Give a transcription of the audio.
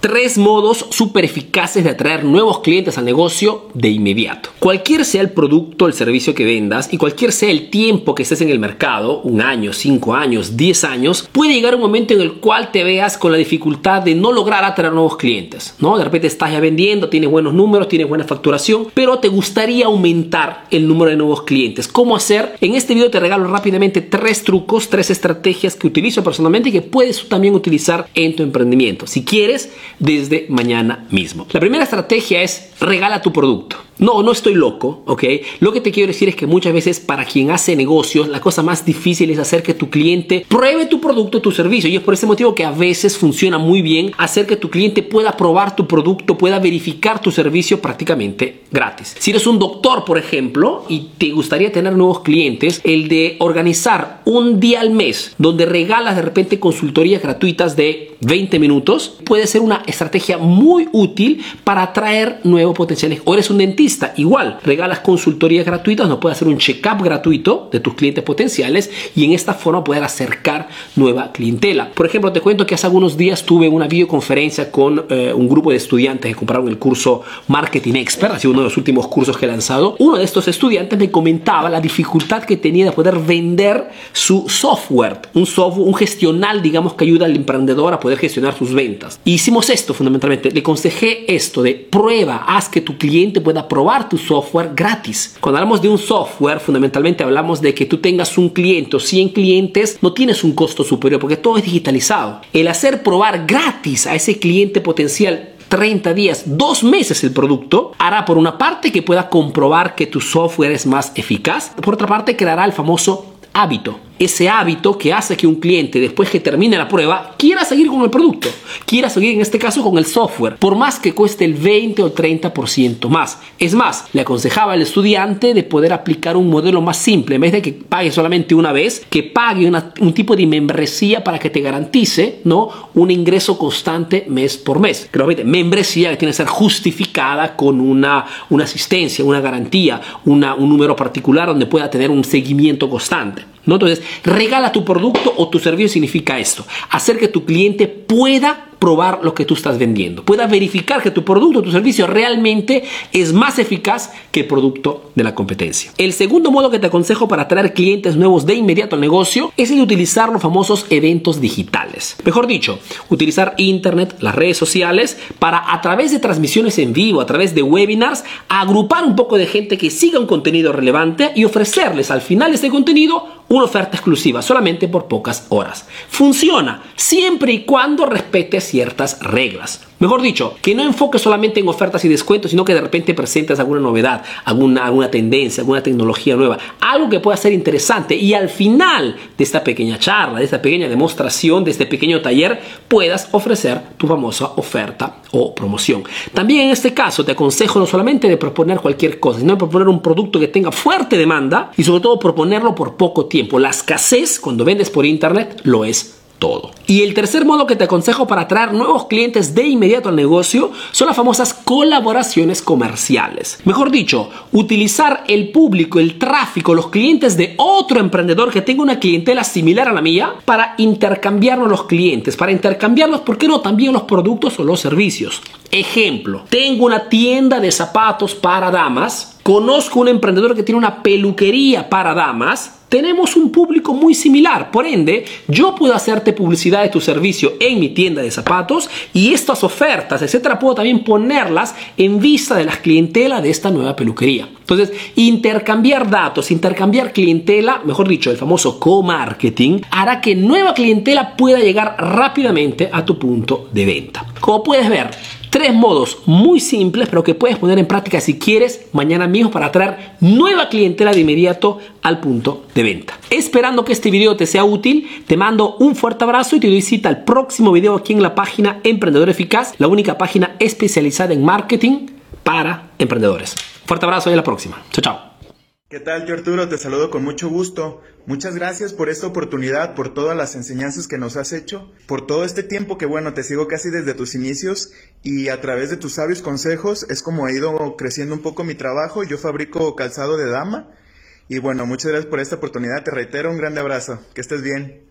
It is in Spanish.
tres modos súper eficaces de atraer nuevos clientes al negocio de inmediato. Cualquier sea el producto o el servicio que vendas y cualquier sea el tiempo que estés en el mercado, un año, cinco años, diez años, puede llegar un momento en el cual te veas con la dificultad de no lograr atraer nuevos clientes, ¿no? De repente estás ya vendiendo, tienes buenos números, tienes buena facturación, pero te gustaría aumentar el número de nuevos clientes. ¿Cómo hacer? En este video te regalo rápidamente tres trucos, tres estrategias que utilizo personalmente y que puedes también utilizar en tu emprendimiento. Si quieres, desde mañana mismo. La primera estrategia es regala tu producto. No, no estoy loco, ¿ok? Lo que te quiero decir es que muchas veces para quien hace negocios, la cosa más difícil es hacer que tu cliente pruebe tu producto, tu servicio. Y es por ese motivo que a veces funciona muy bien hacer que tu cliente pueda probar tu producto, pueda verificar tu servicio prácticamente gratis. Si eres un doctor, por ejemplo, y te gustaría tener nuevos clientes, el de organizar un día al mes donde regalas de repente consultorías gratuitas de 20 minutos puede ser una estrategia muy útil para atraer nuevos potenciales. O eres un dentista igual, regalas consultorías gratuitas, no puedes hacer un check-up gratuito de tus clientes potenciales y en esta forma poder acercar nueva clientela. Por ejemplo, te cuento que hace algunos días tuve una videoconferencia con eh, un grupo de estudiantes que compraron el curso Marketing Expert, ha sido uno de los últimos cursos que he lanzado. Uno de estos estudiantes me comentaba la dificultad que tenía de poder vender su software, un software, un gestional, digamos, que ayuda al emprendedor a poder gestionar sus ventas. hicimos esto fundamentalmente, le aconsejé esto de prueba, haz que tu cliente pueda probar probar tu software gratis. Cuando hablamos de un software, fundamentalmente hablamos de que tú tengas un cliente o 100 clientes, no tienes un costo superior porque todo es digitalizado. El hacer probar gratis a ese cliente potencial 30 días, dos meses el producto, hará por una parte que pueda comprobar que tu software es más eficaz, por otra parte creará el famoso hábito ese hábito que hace que un cliente, después que termine la prueba, quiera seguir con el producto, quiera seguir en este caso con el software, por más que cueste el 20 o 30% más. Es más, le aconsejaba al estudiante de poder aplicar un modelo más simple, en vez de que pague solamente una vez, que pague un tipo de membresía para que te garantice ¿no? un ingreso constante mes por mes. Pero membresía que tiene que ser justificada con una, una asistencia, una garantía, una, un número particular donde pueda tener un seguimiento constante. ¿No? Entonces, regala tu producto o tu servicio significa esto, hacer que tu cliente pueda probar lo que tú estás vendiendo, pueda verificar que tu producto o tu servicio realmente es más eficaz que el producto de la competencia. El segundo modo que te aconsejo para atraer clientes nuevos de inmediato al negocio es el de utilizar los famosos eventos digitales. Mejor dicho, utilizar internet, las redes sociales, para a través de transmisiones en vivo, a través de webinars, agrupar un poco de gente que siga un contenido relevante y ofrecerles al final este contenido una oferta exclusiva solamente por pocas horas. Funciona siempre y cuando respete ciertas reglas. Mejor dicho, que no enfoque solamente en ofertas y descuentos, sino que de repente presentes alguna novedad, alguna, alguna tendencia, alguna tecnología nueva, algo que pueda ser interesante y al final de esta pequeña charla, de esta pequeña demostración, de este pequeño taller, puedas ofrecer tu famosa oferta o promoción. También en este caso te aconsejo no solamente de proponer cualquier cosa, sino de proponer un producto que tenga fuerte demanda y sobre todo proponerlo por poco tiempo. La escasez cuando vendes por internet lo es Y el tercer modo que te aconsejo para atraer nuevos clientes de inmediato al negocio son las famosas colaboraciones comerciales. Mejor dicho, utilizar el público, el tráfico, los clientes de otro emprendedor que tenga una clientela similar a la mía para intercambiarnos los clientes, para intercambiarlos, ¿por qué no? También los productos o los servicios. Ejemplo, tengo una tienda de zapatos para damas, conozco un emprendedor que tiene una peluquería para damas, tenemos un público muy similar. Por ende, yo puedo hacerte publicidad de tu servicio en mi tienda de zapatos y estas ofertas, etcétera, puedo también ponerlas en vista de las clientela de esta nueva peluquería. Entonces, intercambiar datos, intercambiar clientela, mejor dicho, el famoso co-marketing, hará que nueva clientela pueda llegar rápidamente a tu punto de venta. Como puedes ver, Tres modos muy simples, pero que puedes poner en práctica si quieres mañana mismo para atraer nueva clientela de inmediato al punto de venta. Esperando que este video te sea útil, te mando un fuerte abrazo y te doy cita al próximo video aquí en la página Emprendedor Eficaz, la única página especializada en marketing para emprendedores. Fuerte abrazo y a la próxima. Chao, chao. ¿Qué tal, yo Arturo? Te saludo con mucho gusto. Muchas gracias por esta oportunidad, por todas las enseñanzas que nos has hecho, por todo este tiempo que, bueno, te sigo casi desde tus inicios y a través de tus sabios consejos es como ha ido creciendo un poco mi trabajo. Yo fabrico calzado de dama y bueno, muchas gracias por esta oportunidad. Te reitero un grande abrazo. Que estés bien.